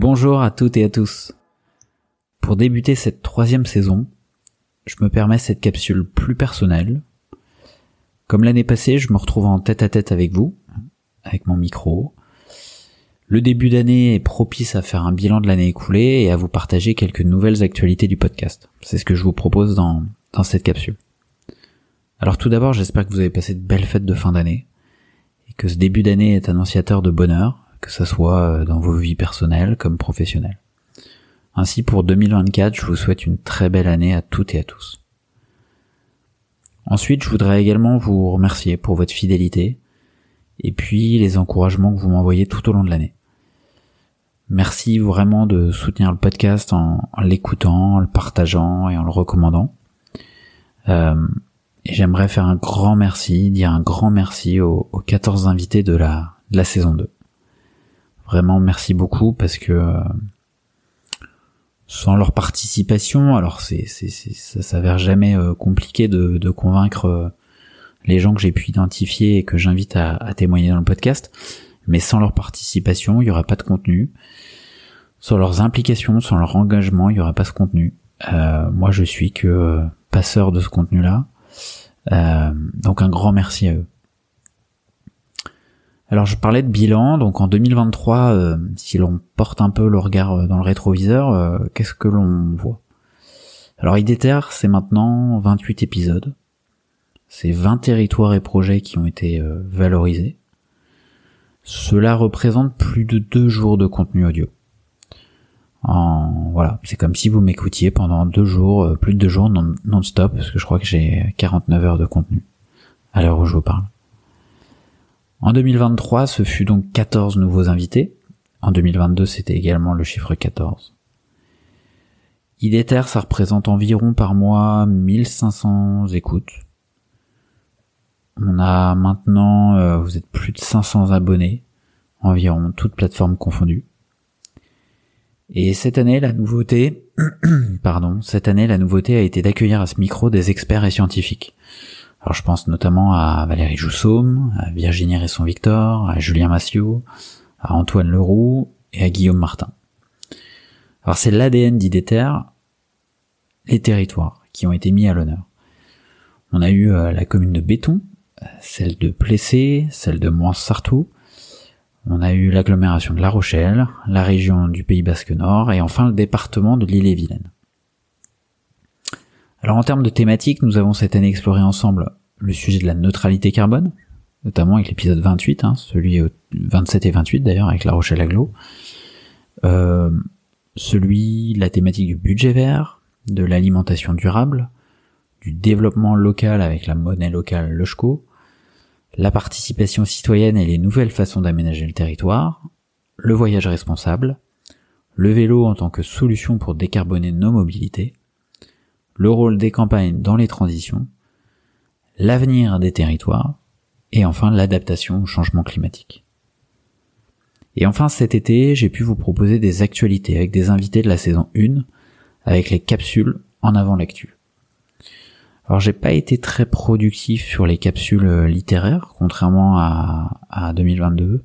Bonjour à toutes et à tous. Pour débuter cette troisième saison, je me permets cette capsule plus personnelle. Comme l'année passée, je me retrouve en tête à tête avec vous, avec mon micro. Le début d'année est propice à faire un bilan de l'année écoulée et à vous partager quelques nouvelles actualités du podcast. C'est ce que je vous propose dans, dans cette capsule. Alors tout d'abord, j'espère que vous avez passé de belles fêtes de fin d'année et que ce début d'année est annonciateur de bonheur, que ça soit euh, dans vos vies personnelles comme professionnelles. Ainsi pour 2024, je vous souhaite une très belle année à toutes et à tous. Ensuite, je voudrais également vous remercier pour votre fidélité et puis les encouragements que vous m'envoyez tout au long de l'année. Merci vraiment de soutenir le podcast en, en l'écoutant, en le partageant et en le recommandant. Euh, et j'aimerais faire un grand merci, dire un grand merci aux, aux 14 invités de la, de la saison 2. Vraiment merci beaucoup parce que euh, sans leur participation, alors c'est, c'est, ça s'avère jamais euh, compliqué de, de convaincre euh, les gens que j'ai pu identifier et que j'invite à, à témoigner dans le podcast. Mais sans leur participation, il n'y aura pas de contenu. Sans leurs implications, sans leur engagement, il n'y aura pas ce contenu. Euh, moi, je suis que passeur de ce contenu-là. Euh, donc un grand merci à eux. Alors je parlais de bilan, donc en 2023, euh, si l'on porte un peu le regard euh, dans le rétroviseur, euh, qu'est-ce que l'on voit? Alors IDETER, c'est maintenant 28 épisodes. C'est 20 territoires et projets qui ont été valorisés. Cela représente plus de deux jours de contenu audio. En, voilà, c'est comme si vous m'écoutiez pendant deux jours, plus de deux jours non- non-stop, parce que je crois que j'ai 49 heures de contenu à l'heure où je vous parle. En 2023, ce fut donc 14 nouveaux invités. En 2022, c'était également le chiffre 14. IDETER, ça représente environ par mois 1500 écoutes. On a maintenant, euh, vous êtes plus de 500 abonnés, environ, toutes plateformes confondues. Et cette année, la nouveauté, pardon, cette année, la nouveauté a été d'accueillir à ce micro des experts et scientifiques. Alors je pense notamment à Valérie Joussaume, à Virginie Resson-Victor, à Julien Massiot, à Antoine Leroux et à Guillaume Martin. Alors c'est l'ADN d'IDETER, les territoires qui ont été mis à l'honneur. On a eu euh, la commune de Béton, celle de Plessé, celle de Moins-Sartoux, on a eu l'agglomération de La Rochelle, la région du Pays Basque Nord et enfin le département de l'Île-et-Vilaine. Alors en termes de thématiques, nous avons cette année exploré ensemble le sujet de la neutralité carbone, notamment avec l'épisode 28, hein, celui au 27 et 28 d'ailleurs avec La Rochelle Aglo, euh, celui, la thématique du budget vert, de l'alimentation durable, du développement local avec la monnaie locale Lochco, la participation citoyenne et les nouvelles façons d'aménager le territoire, le voyage responsable, le vélo en tant que solution pour décarboner nos mobilités, le rôle des campagnes dans les transitions, l'avenir des territoires, et enfin l'adaptation au changement climatique. Et enfin cet été, j'ai pu vous proposer des actualités avec des invités de la saison 1, avec les capsules en avant l'actu. Alors j'ai pas été très productif sur les capsules euh, littéraires, contrairement à, à 2022.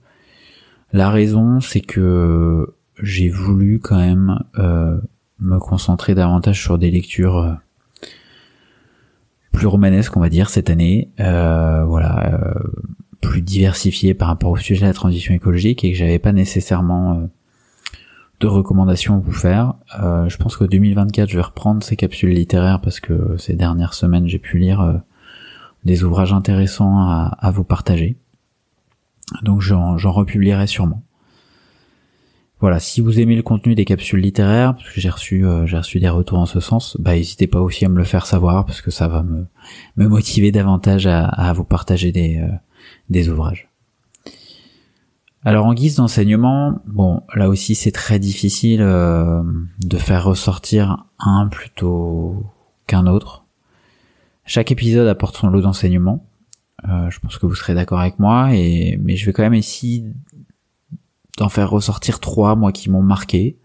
La raison, c'est que j'ai voulu quand même euh, me concentrer davantage sur des lectures euh, plus romanesques, on va dire, cette année. Euh, voilà, euh, plus diversifiées par rapport au sujet de la transition écologique et que j'avais pas nécessairement de recommandations à vous faire. Je pense que 2024, je vais reprendre ces capsules littéraires parce que ces dernières semaines, j'ai pu lire des ouvrages intéressants à vous partager. Donc j'en republierai sûrement. Voilà, si vous aimez le contenu des capsules littéraires, parce que j'ai reçu euh, j'ai reçu des retours en ce sens, bah n'hésitez pas aussi à me le faire savoir parce que ça va me, me motiver davantage à, vous partager des, euh, des ouvrages. Alors en guise d'enseignement, bon là aussi c'est très difficile euh, de faire ressortir un plutôt qu'un autre. Chaque épisode apporte son lot d'enseignement. Je pense que vous serez d'accord avec moi, et mais je vais quand même essayer d'en faire ressortir trois, moi qui m'ont marqué.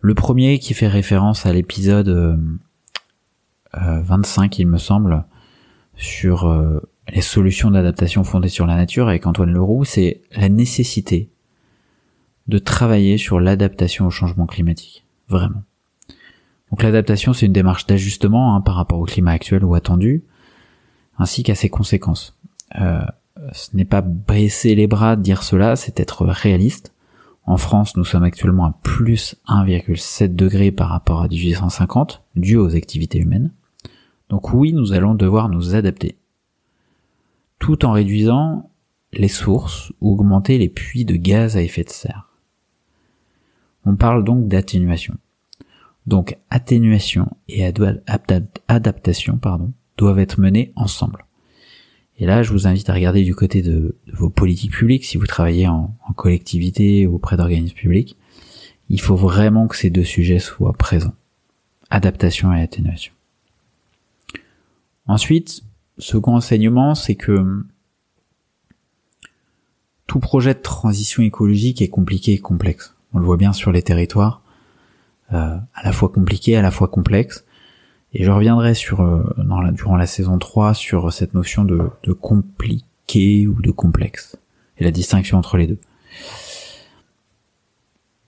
Le premier qui fait référence à l'épisode euh, 25, il me semble, sur les solutions d'adaptation fondées sur la nature avec Antoine Leroux, c'est la nécessité de travailler sur l'adaptation au changement climatique. Vraiment. Donc l'adaptation, c'est une démarche d'ajustement hein, par rapport au climat actuel ou attendu, ainsi qu'à ses conséquences. Euh, ce n'est pas baisser les bras de dire cela, c'est être réaliste. En France, nous sommes actuellement à plus 1,7 degrés par rapport à 1850, dû aux activités humaines. Donc oui, nous allons devoir nous adapter tout en réduisant les sources ou augmenter les puits de gaz à effet de serre. On parle donc d'atténuation. Donc atténuation et adaptation doivent être menées ensemble. Et là, je vous invite à regarder du côté de, vos politiques publiques, si vous travaillez en, en collectivité ou auprès d'organismes publics. Il faut vraiment que ces deux sujets soient présents. Adaptation et atténuation. Ensuite, second enseignement, c'est que tout projet de transition écologique est compliqué et complexe. On le voit bien sur les territoires, euh, à la fois compliqué, à la fois complexe. Et je reviendrai euh, durant la saison 3 sur cette notion de, de compliqué ou de complexe et la distinction entre les deux.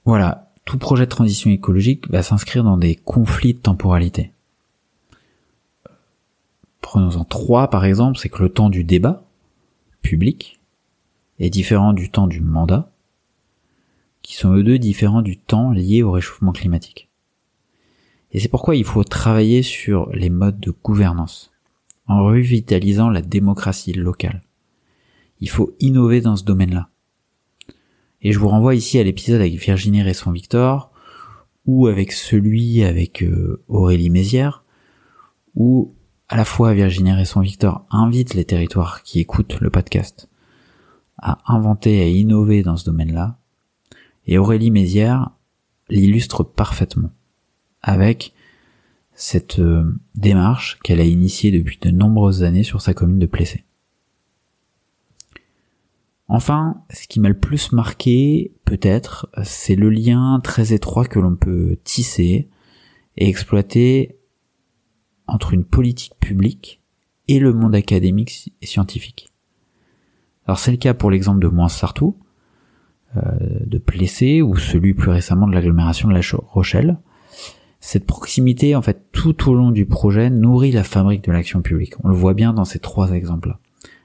Voilà, tout projet de transition écologique va s'inscrire dans des conflits de temporalité. Prenons-en trois par exemple, c'est que le temps du débat public est différent du temps du mandat, qui sont eux deux différents du temps lié au réchauffement climatique. Et c'est pourquoi il faut travailler sur les modes de gouvernance, en revitalisant la démocratie locale. Il faut innover dans ce domaine-là. Et je vous renvoie ici à l'épisode avec Virginie Resson-Victor, ou avec celui avec euh, Aurélie Mézières, où à la fois Virginie Resson Victor invite les territoires qui écoutent le podcast à inventer et à innover dans ce domaine-là, et Aurélie Mézières l'illustre parfaitement avec cette euh, démarche qu'elle a initiée depuis de nombreuses années sur sa commune de Plessé. Enfin, ce qui m'a le plus marqué, peut-être, c'est le lien très étroit que l'on peut tisser et exploiter entre une politique publique et le monde académique et scientifique. Alors c'est le cas pour l'exemple de Moins-Sartou, euh, de Plessé ou celui plus récemment de l'agglomération de La Rochelle. Cette proximité, en fait, tout au long du projet, nourrit la fabrique de l'action publique. On le voit bien dans ces trois exemples-là.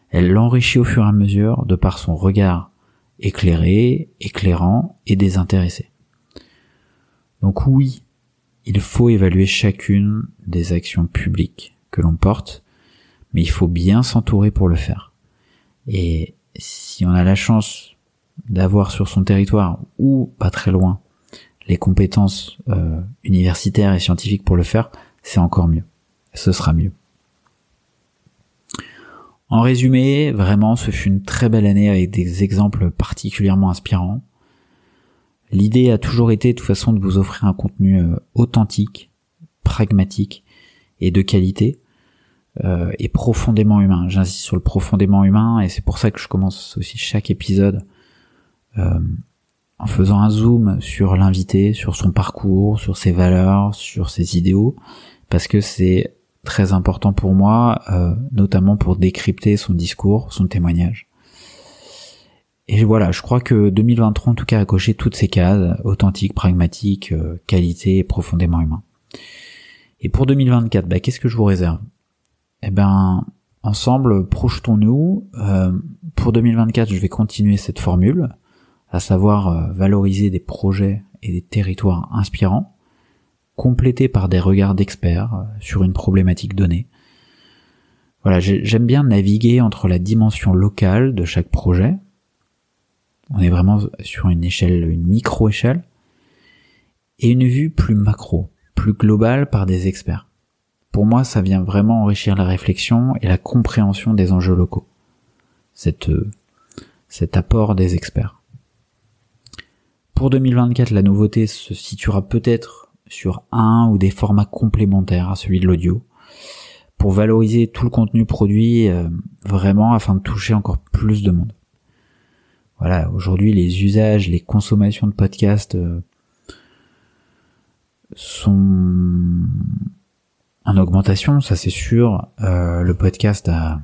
Elle l'enrichit au fur et à mesure de par son regard éclairé, éclairant et désintéressé. Donc oui, il faut évaluer chacune des actions publiques que l'on porte, mais il faut bien s'entourer pour le faire. Et si on a la chance d'avoir sur son territoire ou pas très loin les compétences euh, universitaires et scientifiques pour le faire, c'est encore mieux. Ce sera mieux. En résumé, vraiment, ce fut une très belle année avec des exemples particulièrement inspirants. L'idée a toujours été de toute façon de vous offrir un contenu euh, authentique, pragmatique et de qualité euh, et profondément humain. J'insiste sur le profondément humain et c'est pour ça que je commence aussi chaque épisode euh, en faisant un zoom sur l'invité, sur son parcours, sur ses valeurs, sur ses idéaux, parce que c'est très important pour moi, notamment pour décrypter son discours, son témoignage. Et voilà, je crois que 2023 en tout cas a coché toutes ces cases, authentique, pragmatique, euh, qualité et profondément humain. Et pour 2024, bah, qu'est-ce que je vous réserve? Eh ben, ensemble, projetons-nous. Euh, pour 2024, je vais continuer cette formule à savoir euh, valoriser des projets et des territoires inspirants, complétés par des regards d'experts euh, sur une problématique donnée. Voilà, j'aime bien naviguer entre la dimension locale de chaque projet. On est vraiment sur une échelle, une micro-échelle, et une vue plus macro, plus globale par des experts. Pour moi, ça vient vraiment enrichir la réflexion et la compréhension des enjeux locaux. Cette, euh, cet apport des experts. Pour 2024, la nouveauté se situera peut-être sur un ou des formats complémentaires à celui de l'audio, pour valoriser tout le contenu produit euh, vraiment afin de toucher encore plus de monde. Voilà, aujourd'hui les usages, les consommations de podcasts euh, sont en augmentation, ça c'est sûr. Euh, le podcast a,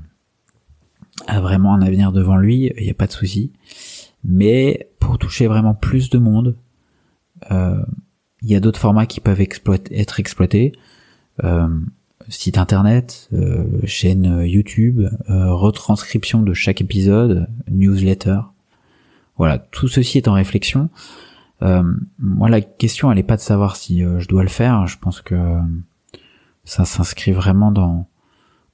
a vraiment un avenir devant lui, il n'y a pas de souci. Mais pour toucher vraiment plus de monde, euh, il y a d'autres formats qui peuvent être exploités. Euh, site internet, euh, chaîne YouTube, euh, retranscription de chaque épisode, newsletter. Voilà, tout ceci est en réflexion. Euh, moi, la question, elle n'est pas de savoir si je dois le faire. Je pense que ça s'inscrit vraiment dans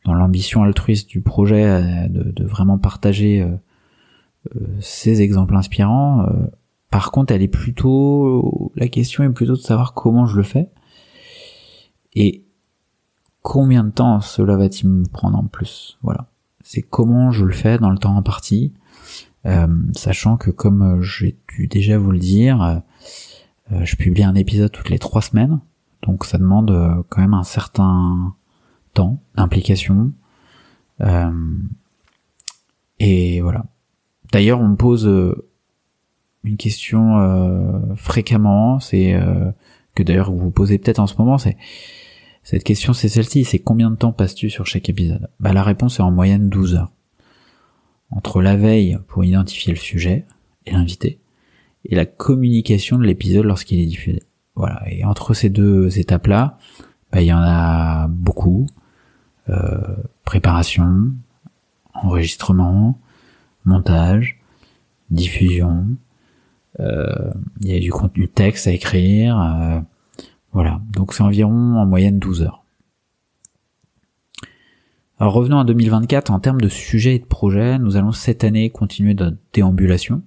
dans l'ambition altruiste du projet de, de vraiment partager ces exemples inspirants. par contre, elle est plutôt la question est plutôt de savoir comment je le fais. Et combien de temps cela va-t-il me prendre en plus Voilà. C'est comment je le fais dans le temps imparti, euh, sachant que comme euh, j'ai dû déjà vous le dire, euh, je publie un épisode toutes les trois semaines, donc ça demande quand même un certain temps d'implication. et voilà. D'ailleurs, on me pose une question fréquemment, c'est que d'ailleurs vous vous posez peut-être en ce moment, c'est cette question, c'est celle-ci, c'est combien de temps passes-tu sur chaque épisode? Bah la réponse est en moyenne 12 heures. Entre la veille pour identifier le sujet et l'invité, et la communication de l'épisode lorsqu'il est diffusé. Voilà, et entre ces deux étapes-là, bah, il y en a beaucoup. Euh, préparation, enregistrement, montage, diffusion, euh, il y a du contenu texte à écrire, euh, voilà, donc c'est environ en moyenne 12 heures. Alors revenons à 2024, en termes de sujets et de projets, nous allons cette année continuer notre déambulation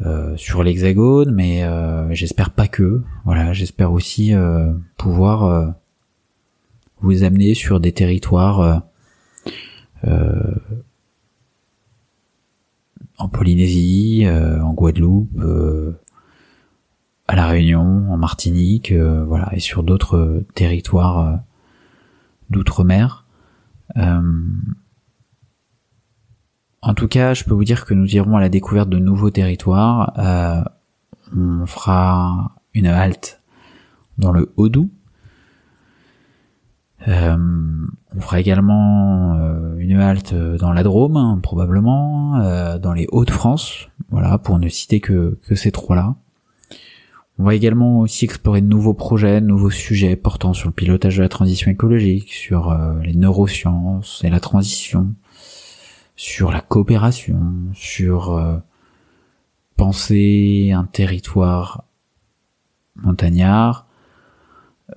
euh, sur l'hexagone, mais j'espère pas que. Voilà, j'espère aussi pouvoir vous amener sur des territoires en Polynésie, en Guadeloupe, à la Réunion, en Martinique, euh, voilà, et sur d'autres euh, territoires euh, d'outre-mer. en tout cas, je peux vous dire que nous irons à la découverte de nouveaux territoires. on fera une halte dans le Haut-Doubs. On fera également une halte dans la Drôme, hein, probablement, dans les Hauts-de-France, voilà, pour ne citer que, ces trois-là. On va également aussi explorer de nouveaux projets, de nouveaux sujets portant sur le pilotage de la transition écologique, sur euh, les neurosciences et la transition, sur la coopération, sur euh, penser un territoire montagnard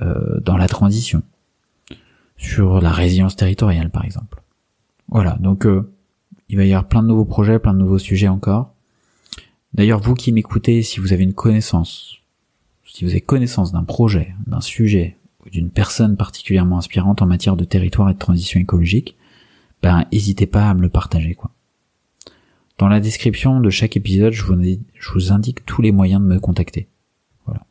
euh, dans la transition, sur la résilience territoriale par exemple. Voilà, donc il va y avoir plein de nouveaux projets, plein de nouveaux sujets encore. D'ailleurs, vous qui m'écoutez, si vous avez une connaissance si vous avez connaissance d'un projet, d'un sujet ou d'une personne particulièrement inspirante en matière de territoire et de transition écologique, ben n'hésitez pas à me le partager quoi. Dans la description de chaque épisode, je vous, indique tous les moyens de me contacter. Voilà.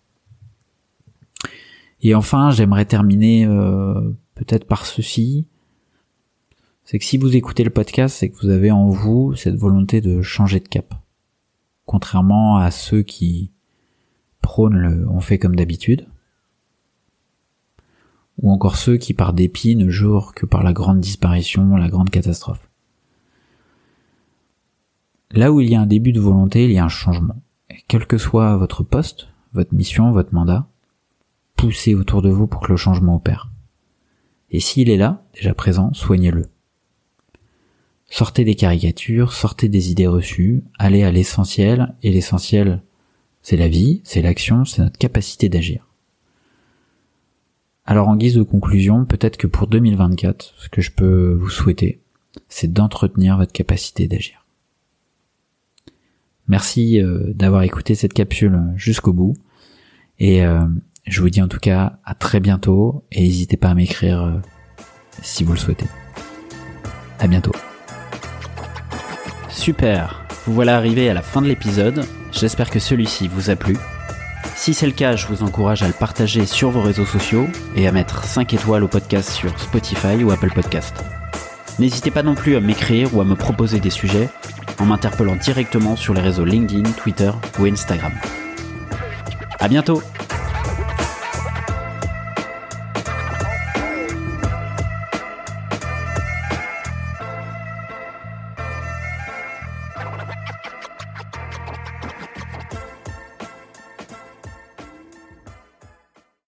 Et enfin, j'aimerais terminer euh, peut-être par ceci. C'est que si vous écoutez le podcast, c'est que vous avez en vous cette volonté de changer de cap. Contrairement à ceux qui prônent le on fait comme d'habitude, ou encore ceux qui par dépit ne jurent que par la grande disparition, la grande catastrophe. Là où il y a un début de volonté, il y a un changement. Quel que soit votre poste, votre mission, votre mandat, poussez autour de vous pour que le changement opère. Et s'il est là, déjà présent, soignez-le. Sortez des caricatures, sortez des idées reçues, allez à l'essentiel, et l'essentiel, c'est la vie, c'est l'action, c'est notre capacité d'agir. Alors en guise de conclusion, peut-être que pour 2024, ce que je peux vous souhaiter, c'est d'entretenir votre capacité d'agir. Merci euh, d'avoir écouté cette capsule jusqu'au bout, et euh, je vous dis en tout cas à très bientôt, et n'hésitez pas à m'écrire euh, si vous le souhaitez. À bientôt. Super, vous voilà arrivé à la fin de l'épisode, j'espère que celui-ci vous a plu. Si c'est le cas, je vous encourage à le partager sur vos réseaux sociaux et à mettre 5 étoiles au podcast sur Spotify ou Apple Podcast. N'hésitez pas non plus à m'écrire ou à me proposer des sujets en m'interpellant directement sur les réseaux LinkedIn, Twitter ou Instagram. À bientôt